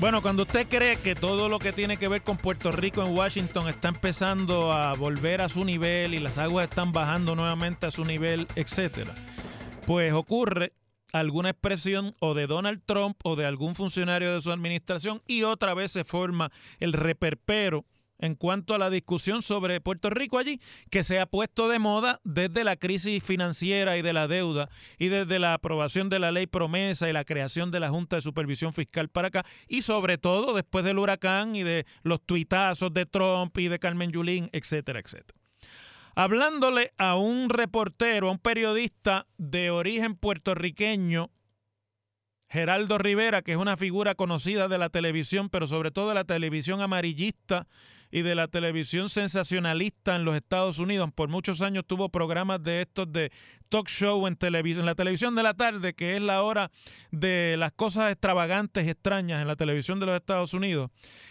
Bueno, cuando usted cree que todo lo que tiene que ver con Puerto Rico en Washington está empezando a volver a su nivel y las aguas están bajando nuevamente a su nivel, etcétera, pues ocurre alguna expresión o de Donald Trump o de algún funcionario de su administración y otra vez se forma el reperpero en cuanto a la discusión sobre Puerto Rico allí, que se ha puesto de moda desde la crisis financiera y de la deuda y desde la aprobación de la ley promesa y la creación de la Junta de Supervisión Fiscal para acá y sobre todo después del huracán y de los tuitazos de Trump y de Carmen Yulín, etcétera, etcétera. Hablándole a un reportero, a un periodista de origen puertorriqueño, Geraldo Rivera, que es una figura conocida de la televisión, pero sobre todo de la televisión amarillista y de la televisión sensacionalista en los Estados Unidos. Por muchos años tuvo programas de estos de talk show en, televisión, en la televisión de la tarde, que es la hora de las cosas extravagantes y extrañas en la televisión de los Estados Unidos.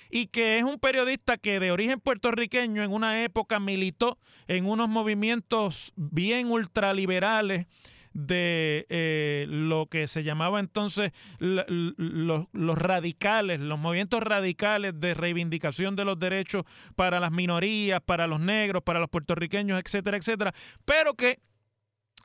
Y que es un periodista que de origen puertorriqueño en una época militó en unos movimientos bien ultraliberales de eh, lo que se llamaba entonces los, los radicales, los movimientos radicales de reivindicación de los derechos para las minorías, para los negros, para los puertorriqueños, etcétera, etcétera, pero que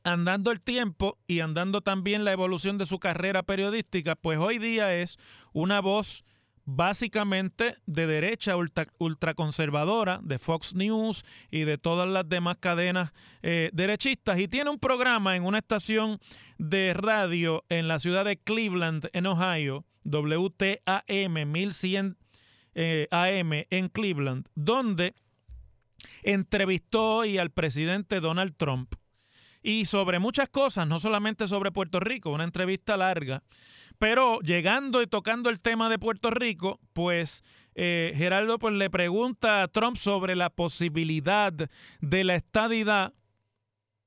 andando el tiempo y andando también la evolución de su carrera periodística, pues hoy día es una voz básicamente de derecha ultra, ultraconservadora de Fox News y de todas las demás cadenas eh, derechistas. Y tiene un programa en una estación de radio en la ciudad de Cleveland, en Ohio, WTAM 1100 eh, AM en Cleveland, donde entrevistó hoy al presidente Donald Trump. Y sobre muchas cosas, no solamente sobre Puerto Rico, una entrevista larga, pero llegando y tocando el tema de Puerto Rico, pues eh, Gerardo pues, le pregunta a Trump sobre la posibilidad de la estadidad,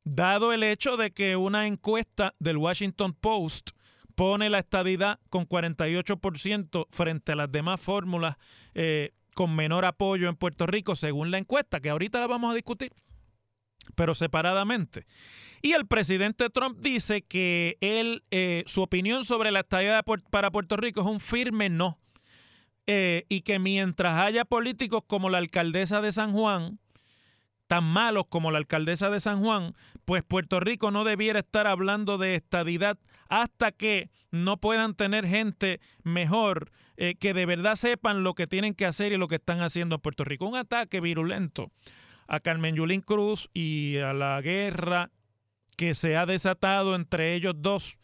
dado el hecho de que una encuesta del Washington Post pone la estadidad con 48% frente a las demás fórmulas eh, con menor apoyo en Puerto Rico, según la encuesta, que ahorita la vamos a discutir pero separadamente. Y el presidente Trump dice que él, eh, su opinión sobre la estadía para Puerto Rico es un firme no. Eh, y que mientras haya políticos como la alcaldesa de San Juan, tan malos como la alcaldesa de San Juan, pues Puerto Rico no debiera estar hablando de estadidad hasta que no puedan tener gente mejor eh, que de verdad sepan lo que tienen que hacer y lo que están haciendo en Puerto Rico. Un ataque virulento a Carmen Yulín Cruz y a la guerra que se ha desatado entre ellos dos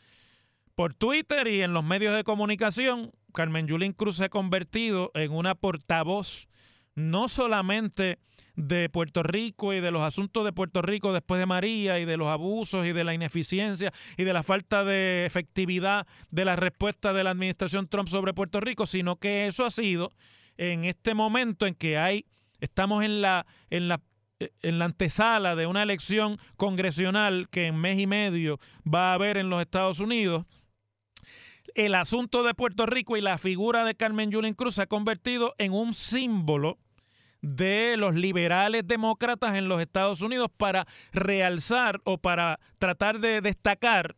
por Twitter y en los medios de comunicación. Carmen Yulín Cruz se ha convertido en una portavoz no solamente de Puerto Rico y de los asuntos de Puerto Rico después de María y de los abusos y de la ineficiencia y de la falta de efectividad de la respuesta de la administración Trump sobre Puerto Rico, sino que eso ha sido en este momento en que hay estamos en la en la en la antesala de una elección congresional que en mes y medio va a haber en los Estados Unidos, el asunto de Puerto Rico y la figura de Carmen Yulín Cruz se ha convertido en un símbolo de los liberales demócratas en los Estados Unidos para realzar o para tratar de destacar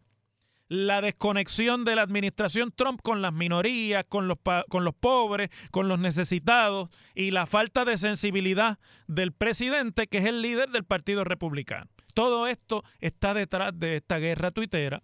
la desconexión de la administración Trump con las minorías, con los, con los pobres, con los necesitados y la falta de sensibilidad del presidente, que es el líder del Partido Republicano. Todo esto está detrás de esta guerra tuitera.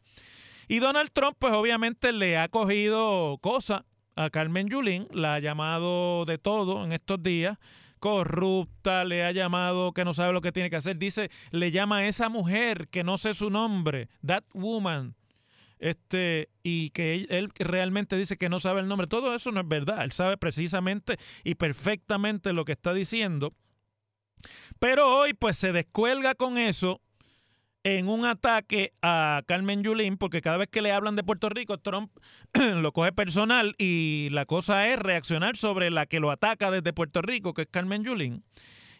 Y Donald Trump, pues obviamente le ha cogido cosa a Carmen Yulín, la ha llamado de todo en estos días corrupta, le ha llamado que no sabe lo que tiene que hacer. Dice, le llama a esa mujer que no sé su nombre, that woman, este, y que él, realmente dice que no sabe el nombre. Todo eso no es verdad. Él sabe precisamente y perfectamente lo que está diciendo. Pero hoy, pues se descuelga con eso en un ataque a Carmen Yulín, porque cada vez que le hablan de Puerto Rico, Trump lo coge personal y la cosa es reaccionar sobre la que lo ataca desde Puerto Rico, que es Carmen Yulín.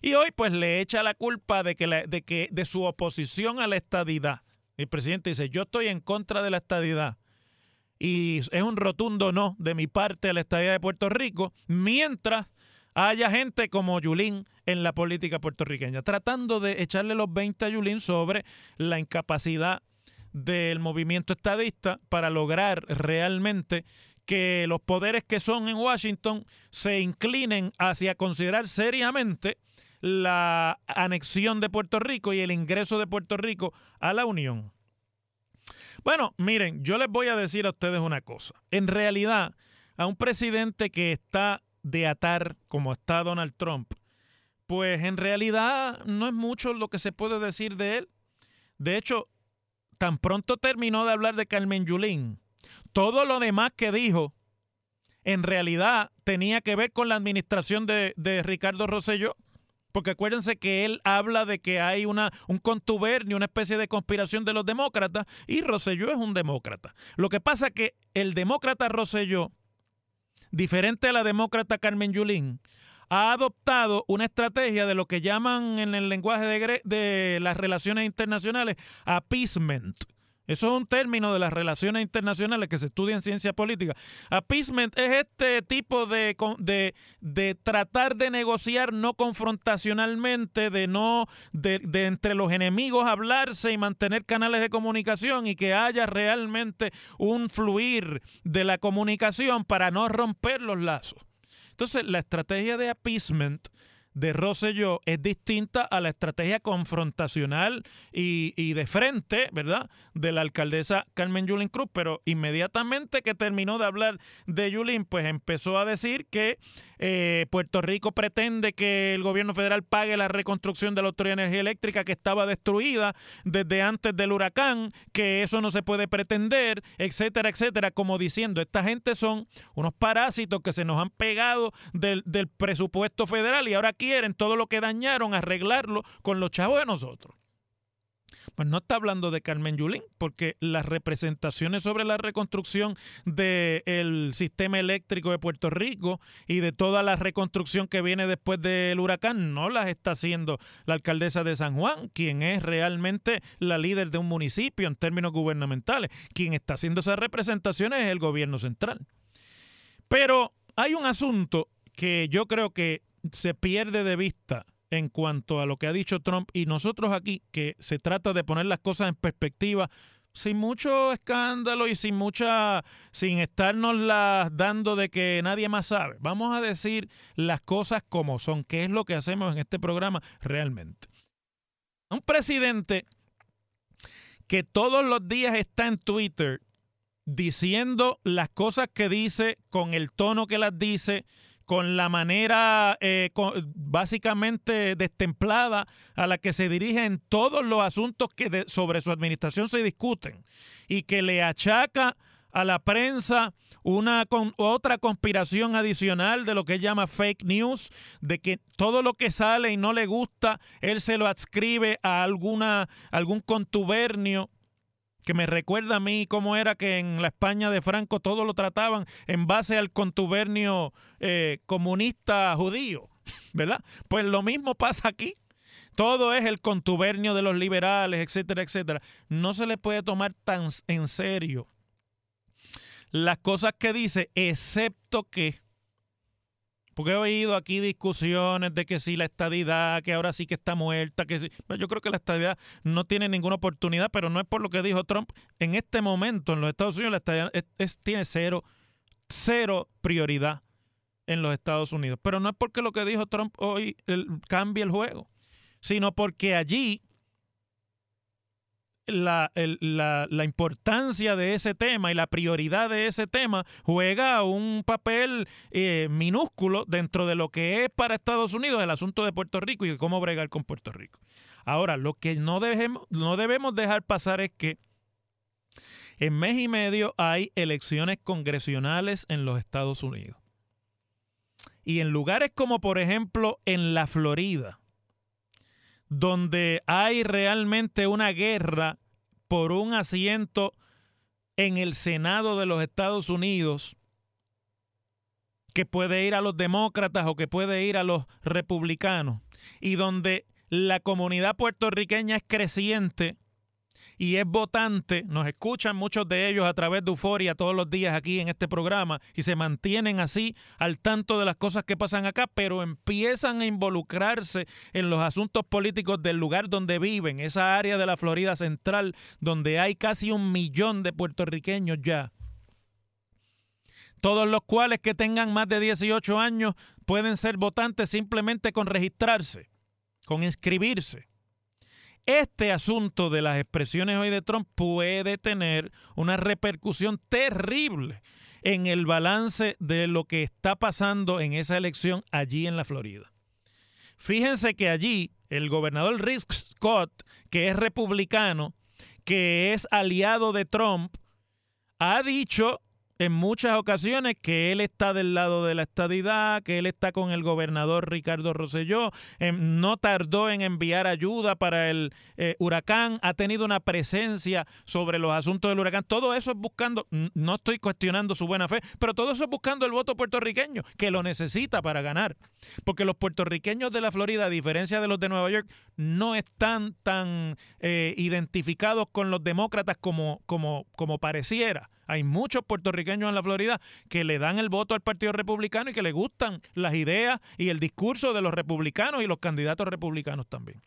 Y hoy pues le echa la culpa de que, de que de su oposición a la estadidad. El presidente dice, yo estoy en contra de la estadidad. Y es un rotundo no de mi parte a la estadidad de Puerto Rico, mientras haya gente como Yulín en la política puertorriqueña, tratando de echarle los 20 a Yulín sobre la incapacidad del movimiento estadista para lograr realmente que los poderes que son en Washington se inclinen hacia considerar seriamente la anexión de Puerto Rico y el ingreso de Puerto Rico a la Unión. Bueno, miren, yo les voy a decir a ustedes una cosa. En realidad, a un presidente que está de atar como está Donald Trump, pues en realidad no es mucho lo que se puede decir de él. De hecho, tan pronto terminó de hablar de Carmen Yulín, todo lo demás que dijo en realidad tenía que ver con la administración de, de Ricardo Rosselló. Porque acuérdense que él habla de que hay una, un contubernio, una especie de conspiración de los demócratas, y Rosselló es un demócrata. Lo que pasa es que el demócrata Rosselló, diferente a la demócrata Carmen Yulín, ha adoptado una estrategia de lo que llaman en el lenguaje de, de las relaciones internacionales appeasement eso es un término de las relaciones internacionales que se estudia en ciencia política. Appeasement es este tipo de, de, de tratar de negociar no confrontacionalmente, de no, de, de, entre los enemigos hablarse y mantener canales de comunicación y que haya realmente un fluir de la comunicación para no romper los lazos. Entonces, la estrategia de appeasement de Rosselló es distinta a la estrategia confrontacional y, de frente, ¿verdad?, de la alcaldesa Carmen Yulín Cruz, pero inmediatamente que terminó de hablar de Yulín, pues empezó a decir que eh, Puerto Rico pretende que el gobierno federal pague la reconstrucción de la Autoridad de Energía Eléctrica que estaba destruida desde antes del huracán, que eso no se puede pretender, etcétera, etcétera, como diciendo, esta gente son unos parásitos que se nos han pegado del, del presupuesto federal y ahora quieren todo lo que dañaron arreglarlo con los chavos de nosotros. Pues no está hablando de Carmen Yulín, porque las representaciones sobre la reconstrucción del sistema eléctrico de Puerto Rico y de toda la reconstrucción que viene después del huracán no las está haciendo la alcaldesa de San Juan, quien es realmente la líder de un municipio en términos gubernamentales. Quien está haciendo esas representaciones es el gobierno central. Pero hay un asunto que yo creo que se pierde de vista en cuanto a lo que ha dicho Trump y nosotros aquí, que se trata de poner las cosas en perspectiva sin mucho escándalo y sin mucha, sin estarnos las dando de que nadie más sabe. Vamos a decir las cosas como son, que es lo que hacemos en este programa realmente. Un presidente que todos los días está en Twitter diciendo las cosas que dice, con el tono que las dice, con la manera eh, básicamente destemplada a la que se dirige en todos los asuntos que sobre su administración se discuten y que le achaca a la prensa una con, otra conspiración adicional de lo que llama fake news, de que todo lo que sale y no le gusta, él se lo adscribe a alguna, algún contubernio que me recuerda a mí cómo era que en la España de Franco todo lo trataban en base al contubernio eh, comunista judío, ¿verdad? Pues lo mismo pasa aquí. Todo es el contubernio de los liberales, etcétera, etcétera. No se le puede tomar tan en serio las cosas que dice, excepto que, porque he oído aquí discusiones de que si la estadidad, que ahora sí que está muerta, que sí. Yo creo que la estadidad no tiene ninguna oportunidad, pero no es por lo que dijo Trump. En este momento en los Estados Unidos la estadidad tiene cero, cero prioridad en los Estados Unidos. Pero no es porque lo que dijo Trump hoy cambie el juego, sino porque allí la, la, importancia de ese tema y la prioridad de ese tema juega un papel eh, minúsculo dentro de lo que es para Estados Unidos el asunto de Puerto Rico y cómo bregar con Puerto Rico. Ahora, lo que no, no debemos dejar pasar es que en mes y medio hay elecciones congresionales en los Estados Unidos. Y en lugares como por ejemplo en la Florida, donde hay realmente una guerra por un asiento en el Senado de los Estados Unidos que puede ir a los demócratas o que puede ir a los republicanos y donde la comunidad puertorriqueña es creciente y es votante, nos escuchan muchos de ellos a través de Euforia todos los días aquí en este programa y se mantienen así al tanto de las cosas que pasan acá, pero empiezan a involucrarse en los asuntos políticos del lugar donde viven, esa área de la Florida Central, donde hay casi un millón de puertorriqueños ya. Todos los cuales que tengan más de 18 años pueden ser votantes simplemente con registrarse, con inscribirse. Este asunto de las expresiones hoy de Trump puede tener una repercusión terrible en el balance de lo que está pasando en esa elección allí en la Florida. Fíjense que allí el gobernador Rick Scott, que es republicano, que es aliado de Trump, ha dicho en muchas ocasiones que él está del lado de la estadidad, que él está con el gobernador Ricardo Rosselló, em, no tardó en enviar ayuda para el eh, huracán, ha tenido una presencia sobre los asuntos del huracán. Todo eso es buscando, no estoy cuestionando su buena fe, pero todo eso es buscando el voto puertorriqueño, que lo necesita para ganar. Porque los puertorriqueños de la Florida, a diferencia de los de Nueva York, no están tan eh, identificados con los demócratas como, como, como pareciera. Hay muchos puertorriqueños en la Florida que le dan el voto al Partido Republicano y que le gustan las ideas y el discurso de los republicanos y los candidatos republicanos también.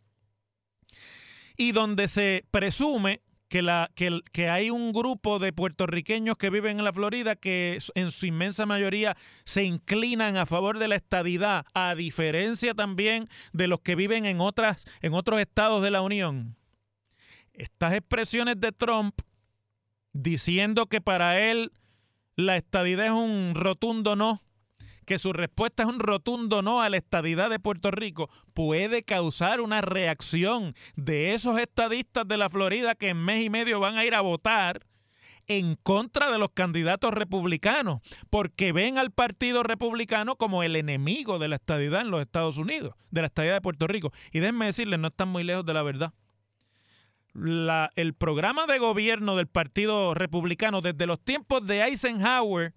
Y donde se presume que, que, hay un grupo de puertorriqueños que viven en la Florida que en su inmensa mayoría se inclinan a favor de la estadidad, a diferencia también de los que viven en, otras, en otros estados de la Unión. Estas expresiones de Trump diciendo que para él la estadidad es un rotundo no, que su respuesta es un rotundo no a la estadidad de Puerto Rico, puede causar una reacción de esos estadistas de la Florida que en mes y medio van a ir a votar en contra de los candidatos republicanos, porque ven al Partido Republicano como el enemigo de la estadidad en los Estados Unidos, de la estadidad de Puerto Rico. Y déjenme decirles, no están muy lejos de la verdad el programa de gobierno del Partido Republicano desde los tiempos de Eisenhower,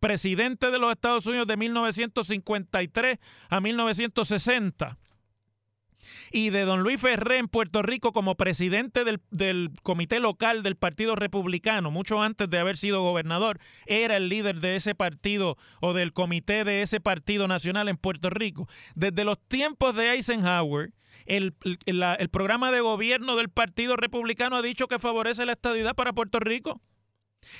presidente de los Estados Unidos de 1953 a 1960, y de don Luis Ferré en Puerto Rico como presidente del, del, comité local del Partido Republicano, mucho antes de haber sido gobernador, era el líder de ese partido o del comité de ese partido nacional en Puerto Rico. Desde los tiempos de Eisenhower, el, el, programa de gobierno del Partido Republicano ha dicho que favorece la estadidad para Puerto Rico.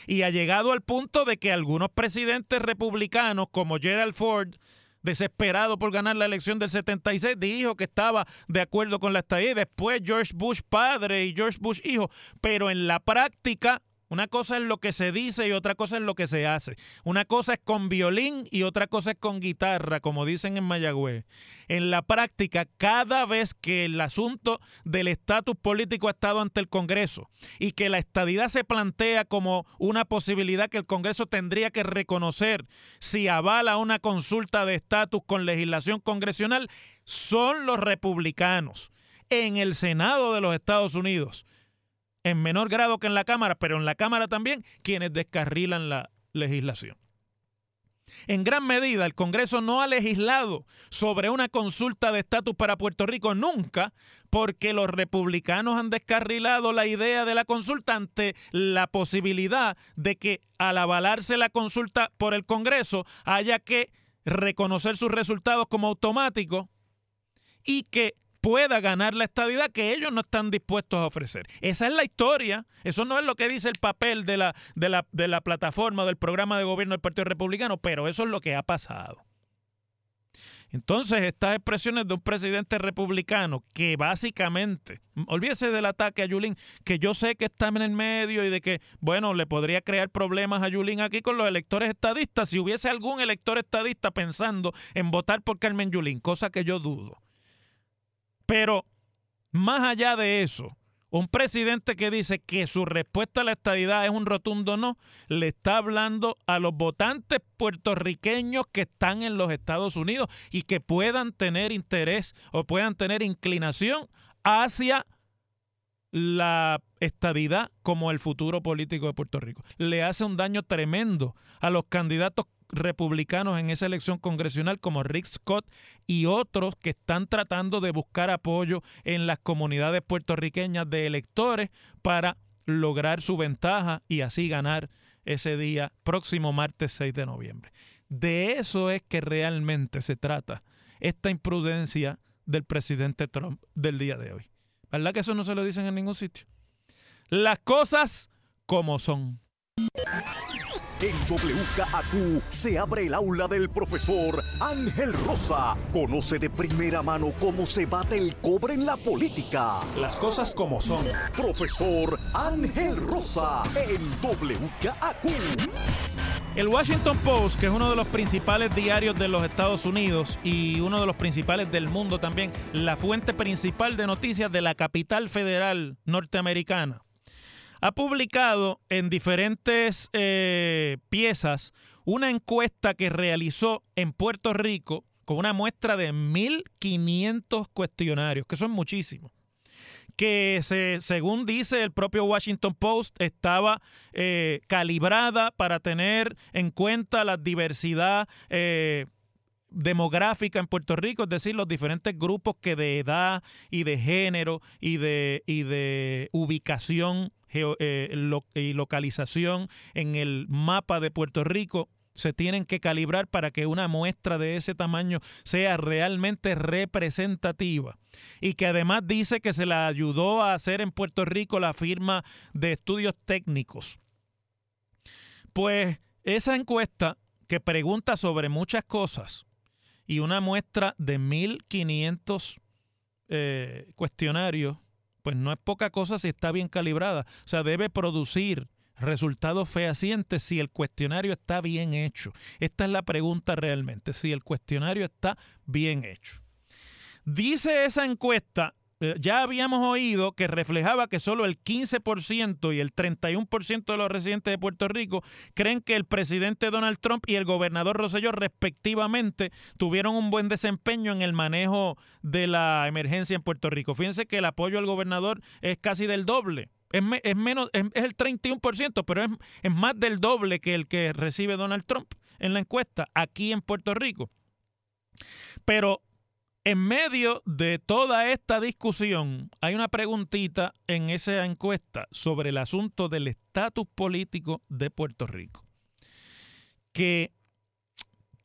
Y ha llegado al punto de que algunos presidentes republicanos, como Gerald Ford, desesperado por ganar la elección del 76, dijo que estaba de acuerdo con la estadía. Después George Bush padre y George Bush hijo. Pero en la práctica, Una cosa es lo que se dice y otra cosa es lo que se hace. Una cosa es con violín y otra cosa es con guitarra, como dicen en Mayagüez. En la práctica, cada vez que el asunto del estatus político ha estado ante el Congreso y que la estadidad se plantea como una posibilidad que el Congreso tendría que reconocer si avala una consulta de estatus con legislación congresional, son los republicanos en el Senado de los Estados Unidos en menor grado que en la Cámara, pero en la Cámara también, quienes descarrilan la legislación. En gran medida, el Congreso no ha legislado sobre una consulta de estatus para Puerto Rico nunca, porque los republicanos han descarrilado la idea de la consulta ante la posibilidad de que al avalarse la consulta por el Congreso haya que reconocer sus resultados como automáticos y que pueda ganar la estadidad que ellos no están dispuestos a ofrecer. Esa es la historia. Eso no es lo que dice el papel de la, de la, de la plataforma del programa de gobierno del Partido Republicano, pero eso es lo que ha pasado. Entonces, estas expresiones de un presidente republicano que básicamente, olvídese del ataque a Yulín, que yo sé que está en el medio y de que, bueno, le podría crear problemas a Yulín aquí con los electores estadistas, si hubiese algún elector estadista pensando en votar por Carmen Yulín, cosa que yo dudo. Pero más allá de eso, un presidente que dice que su respuesta a la estadidad es un rotundo no, le está hablando a los votantes puertorriqueños que están en los Estados Unidos y que puedan tener interés o puedan tener inclinación hacia la estadidad como el futuro político de Puerto Rico. Le hace un daño tremendo a los candidatos republicanos en esa elección congresional como Rick Scott y otros que están tratando de buscar apoyo en las comunidades puertorriqueñas de electores para lograr su ventaja y así ganar ese día próximo martes 6 de noviembre. De eso es que realmente se trata esta imprudencia del presidente Trump del día de hoy. ¿Verdad que eso no se lo dicen en ningún sitio? Las cosas como son. En WKAQ se abre el aula del profesor Ángel Rosa. Conoce de primera mano cómo se bate el cobre en la política. Las cosas como son. Profesor Ángel Rosa en WKAQ. El Washington Post, que es uno de los principales diarios de los Estados Unidos y uno de los principales del mundo también, la fuente principal de noticias de la capital federal norteamericana ha publicado en diferentes eh, piezas una encuesta que realizó en Puerto Rico con una muestra de 1.500 cuestionarios, que son muchísimos que se, según dice el propio Washington Post, estaba eh, calibrada para tener en cuenta la diversidad eh, demográfica en Puerto Rico, es decir, los diferentes grupos que de edad y de género y de, y de ubicación eh, y localización en el mapa de Puerto Rico se tienen que calibrar para que una muestra de ese tamaño sea realmente representativa. Y que además dice que se la ayudó a hacer en Puerto Rico la firma de estudios técnicos. Pues esa encuesta que pregunta sobre muchas cosas y una muestra de 1.500 eh, cuestionarios pues no es poca cosa si está bien calibrada. O sea, debe producir resultados fehacientes si el cuestionario está bien hecho. Esta es la pregunta realmente, si el cuestionario está bien hecho. Dice esa encuesta ya habíamos oído que reflejaba que solo el 15% y el 31% de los residentes de Puerto Rico creen que el presidente Donald Trump y el gobernador Rosselló respectivamente tuvieron un buen desempeño en el manejo de la emergencia en Puerto Rico. Fíjense que el apoyo al gobernador es casi del doble. Es, menos, es, el 31%, pero es, es más del doble que el que recibe Donald Trump en la encuesta aquí en Puerto Rico. Pero en medio de toda esta discusión, hay una preguntita en esa encuesta sobre el asunto del estatus político de Puerto Rico. Que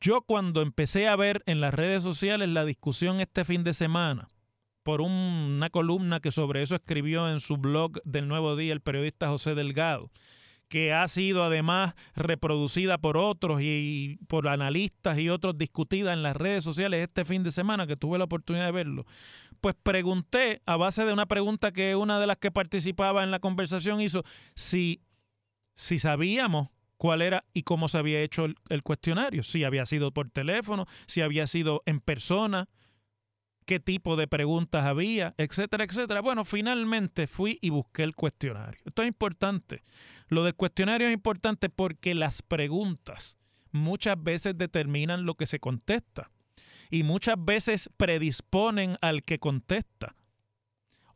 yo cuando empecé a ver en las redes sociales la discusión este fin de semana, por una columna que sobre eso escribió en su blog del Nuevo Día el periodista José Delgado, que ha sido además reproducida por otros y por analistas y otros discutida en las redes sociales este fin de semana que tuve la oportunidad de verlo, pues pregunté a base de una pregunta que una de las que participaba en la conversación hizo si si sabíamos cuál era y cómo se había hecho el, el, cuestionario, si había sido por teléfono, si había sido en persona, qué tipo de preguntas había, etcétera, etcétera. Bueno, finalmente fui y busqué el cuestionario. Esto es importante. Lo del cuestionario es importante porque las preguntas muchas veces determinan lo que se contesta y muchas veces predisponen al que contesta.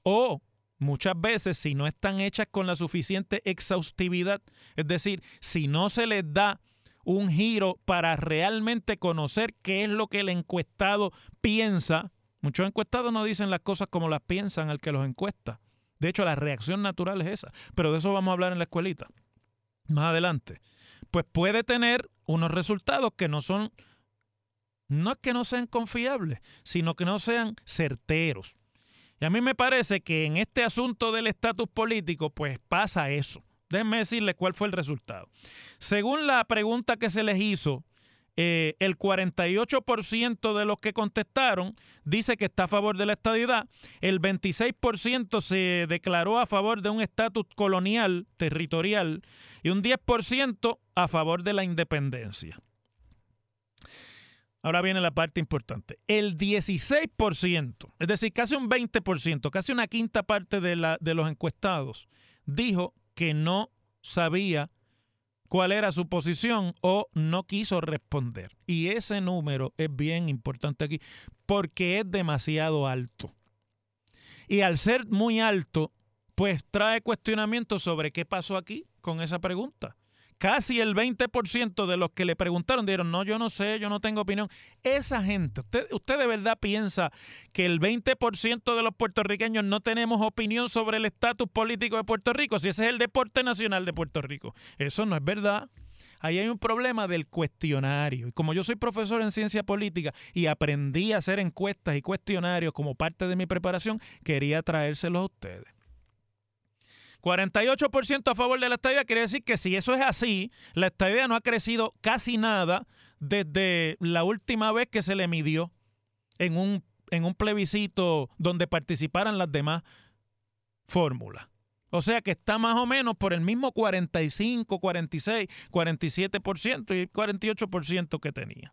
O muchas veces, si no están hechas con la suficiente exhaustividad, es decir, si no se les da un giro para realmente conocer qué es lo que el encuestado piensa, muchos encuestados no dicen las cosas como las piensan al que los encuesta. De hecho, la reacción natural es esa. Pero de eso vamos a hablar en la escuelita. Más adelante. Pues puede tener unos resultados que no son, no es que no sean confiables, sino que no sean certeros. Y a mí me parece que en este asunto del estatus político, pues pasa eso. Déjenme decirles cuál fue el resultado. Según la pregunta que se les hizo, eh, el 48% de los que contestaron dice que está a favor de la estadidad, el 26% se declaró a favor de un estatus colonial, territorial, y un 10% a favor de la independencia. Ahora viene la parte importante. El 16%, es decir, casi un 20%, casi una quinta parte de, la, de los encuestados, dijo que no sabía cuál era su posición o no quiso responder. Y ese número es bien importante aquí porque es demasiado alto. Y al ser muy alto, pues trae cuestionamientos sobre qué pasó aquí con esa pregunta casi el 20% de los que le preguntaron dijeron, no, yo no sé, yo no tengo opinión. Esa gente, usted, usted de verdad piensa que el 20% de los puertorriqueños no tenemos opinión sobre el estatus político de Puerto Rico, si ese es el deporte nacional de Puerto Rico. Eso no es verdad. Ahí hay un problema del cuestionario. Y como yo soy profesor en ciencia política y aprendí a hacer encuestas y cuestionarios como parte de mi preparación, quería traérselos a ustedes. 48% a favor de la estadía quiere decir que si eso es así, la estadía no ha crecido casi nada desde la última vez que se le midió en un, en un plebiscito donde participaran las demás fórmulas. O sea que está más o menos por el mismo 45, 46, 47% y 48% que tenía.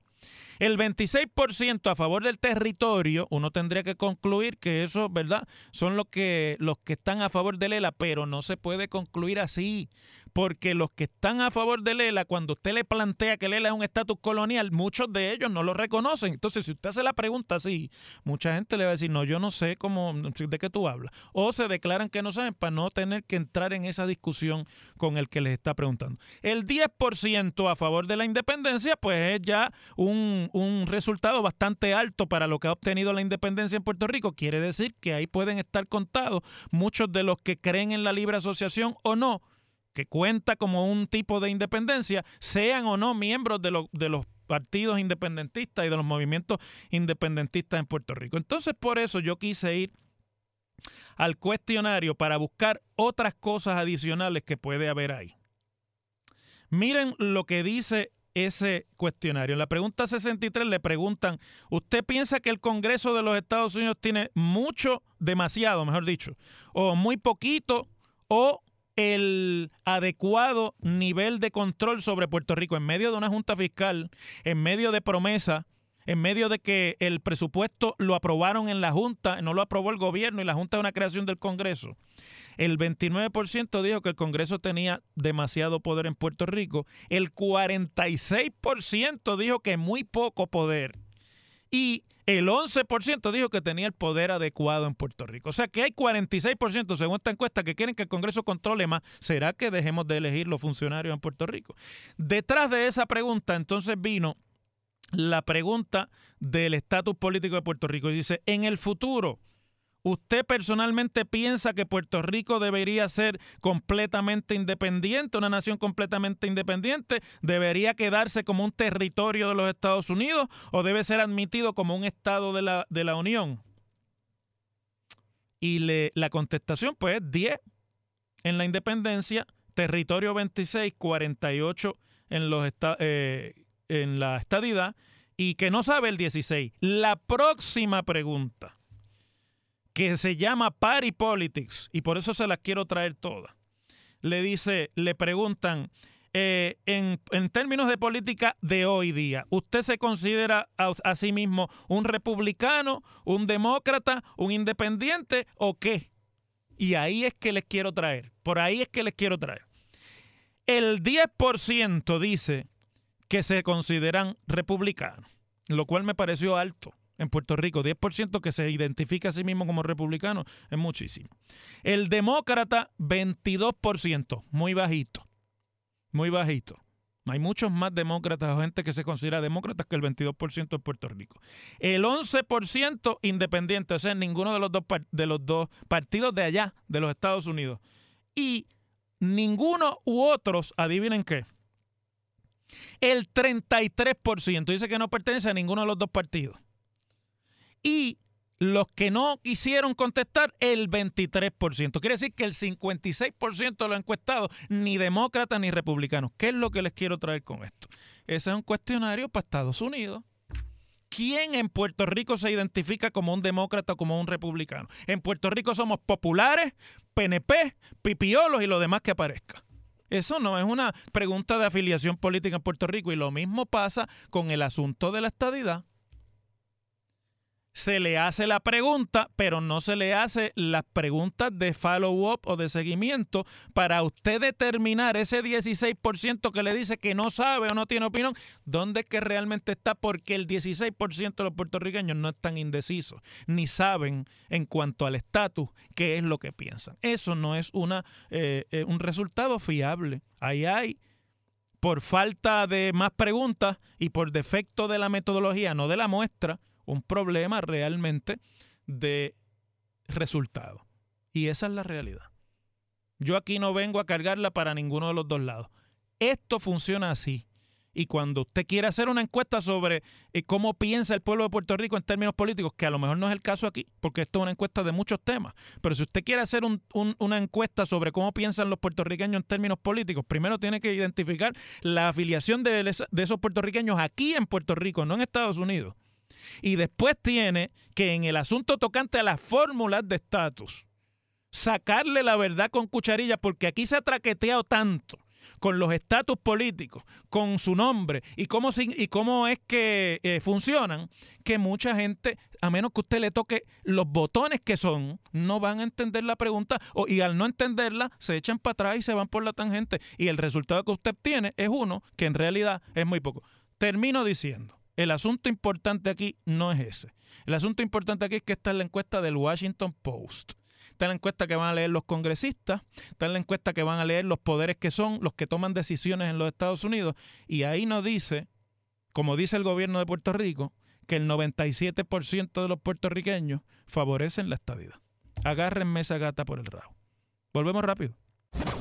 El 26% a favor del territorio, uno tendría que concluir que eso, ¿verdad? Son los que, los que están a favor de Lela, pero no se puede concluir así, porque los que están a favor de Lela, cuando usted le plantea que Lela es un estatus colonial, muchos de ellos no lo reconocen. Entonces, si usted hace la pregunta así, mucha gente le va a decir, no, yo no sé cómo, de qué tú hablas. O se declaran que no saben para no tener que entrar en esa discusión con el que les está preguntando. El 10% a favor de la independencia, pues es ya un, un, resultado bastante alto para lo que ha obtenido la independencia en Puerto Rico. Quiere decir que ahí pueden estar contados muchos de los que creen en la libre asociación o no, que cuenta como un tipo de independencia, sean o no miembros de, de los partidos independentistas y de los movimientos independentistas en Puerto Rico. Entonces, por eso yo quise ir al cuestionario para buscar otras cosas adicionales que puede haber ahí. Miren lo que dice ese cuestionario. En la pregunta 63 le preguntan, ¿usted piensa que el Congreso de los Estados Unidos tiene mucho, demasiado, mejor dicho, o muy poquito, o el adecuado nivel de control sobre Puerto Rico en medio de una junta fiscal, en medio de promesa, en medio de que el presupuesto lo aprobaron en la Junta, no lo aprobó el gobierno y la Junta es una creación del Congreso. El 29% dijo que el Congreso tenía demasiado poder en Puerto Rico. El 46% dijo que muy poco poder. Y el 11% dijo que tenía el poder adecuado en Puerto Rico. O sea que hay 46% según esta encuesta que quieren que el Congreso controle más. ¿Será que dejemos de elegir los funcionarios en Puerto Rico? Detrás de esa pregunta entonces vino la pregunta del estatus político de Puerto Rico. Y dice, en el futuro, ¿Usted personalmente piensa que Puerto Rico debería ser completamente independiente, una nación completamente independiente? ¿Debería quedarse como un territorio de los Estados Unidos o debe ser admitido como un Estado de la, de la Unión? Y la contestación pues es 10 en la independencia, territorio 26, 48 en, los eh, en la estadidad y que no sabe el 16. La próxima pregunta que se llama Party Politics, y por eso se las quiero traer todas. le dice, le preguntan, eh, en, en, términos de política de hoy día, ¿usted se considera a, a, sí mismo un republicano, un demócrata, un independiente o qué? Y ahí es que les quiero traer, por ahí es que les quiero traer. El 10% dice que se consideran republicanos, lo cual me pareció alto en Puerto Rico. 10% que se identifica a sí mismo como republicano es muchísimo. El demócrata, 22%, muy bajito muy bajito. Hay muchos más demócratas o gente que se considera demócratas que el 22% de Puerto Rico. El 11% independiente, o sea, ninguno de los, dos de los dos partidos de allá, de los Estados Unidos. Y ninguno u otros, adivinen qué. El 33% dice que no pertenece a ninguno de los dos partidos. Y los que no quisieron contestar, el 23%. Quiere decir que el 56% de los encuestados, ni demócratas ni republicanos. ¿Qué es lo que les quiero traer con esto? Ese es un cuestionario para Estados Unidos. ¿Quién en Puerto Rico se identifica como un demócrata o como un republicano? En Puerto Rico somos populares, PNP, pipiolos y lo demás que aparezca. Eso no es una pregunta de afiliación política en Puerto Rico y lo mismo pasa con el asunto de la estadidad se le hace la pregunta, pero no se le hace las preguntas de follow-up o de seguimiento para usted determinar ese 16% que le dice que no sabe o no tiene opinión, dónde es que realmente está, porque el 16% de los puertorriqueños no están indecisos, ni saben en cuanto al estatus qué es lo que piensan. Eso no es una, eh, eh, un resultado fiable. Ahí hay por falta de más preguntas y por defecto de la metodología, no de la muestra, un problema realmente de resultado. Y esa es la realidad. Yo aquí no vengo a cargarla para ninguno de los dos lados. Esto funciona así. Y cuando usted quiere hacer una encuesta sobre eh, cómo piensa el pueblo de Puerto Rico en términos políticos, que a lo mejor no es el caso aquí, porque esto es una encuesta de muchos temas, pero si usted quiere hacer una encuesta sobre cómo piensan los puertorriqueños en términos políticos, primero tiene que identificar la afiliación de esos puertorriqueños aquí en Puerto Rico, no en Estados Unidos. Y después tiene que en el asunto tocante a las fórmulas de estatus, sacarle la verdad con cucharilla, porque aquí se ha traqueteado tanto con los estatus políticos, con su nombre y cómo, y cómo es que eh, funcionan, que mucha gente, a menos que usted le toque los botones que son, no van a entender la pregunta o, y al no entenderla se echan para atrás y se van por la tangente y el resultado que usted tiene es uno que en realidad es muy poco. Termino diciendo, el asunto importante aquí no es ese. El asunto importante aquí es que esta es la encuesta del Washington Post. Está en la encuesta que van a leer los congresistas, está en la encuesta que van a leer los poderes que son los que toman decisiones en los Estados Unidos. Y ahí nos dice, como dice el gobierno de Puerto Rico, que el 97% de los puertorriqueños favorecen la estadidad. Agárrenme esa gata por el rabo. Volvemos rápido.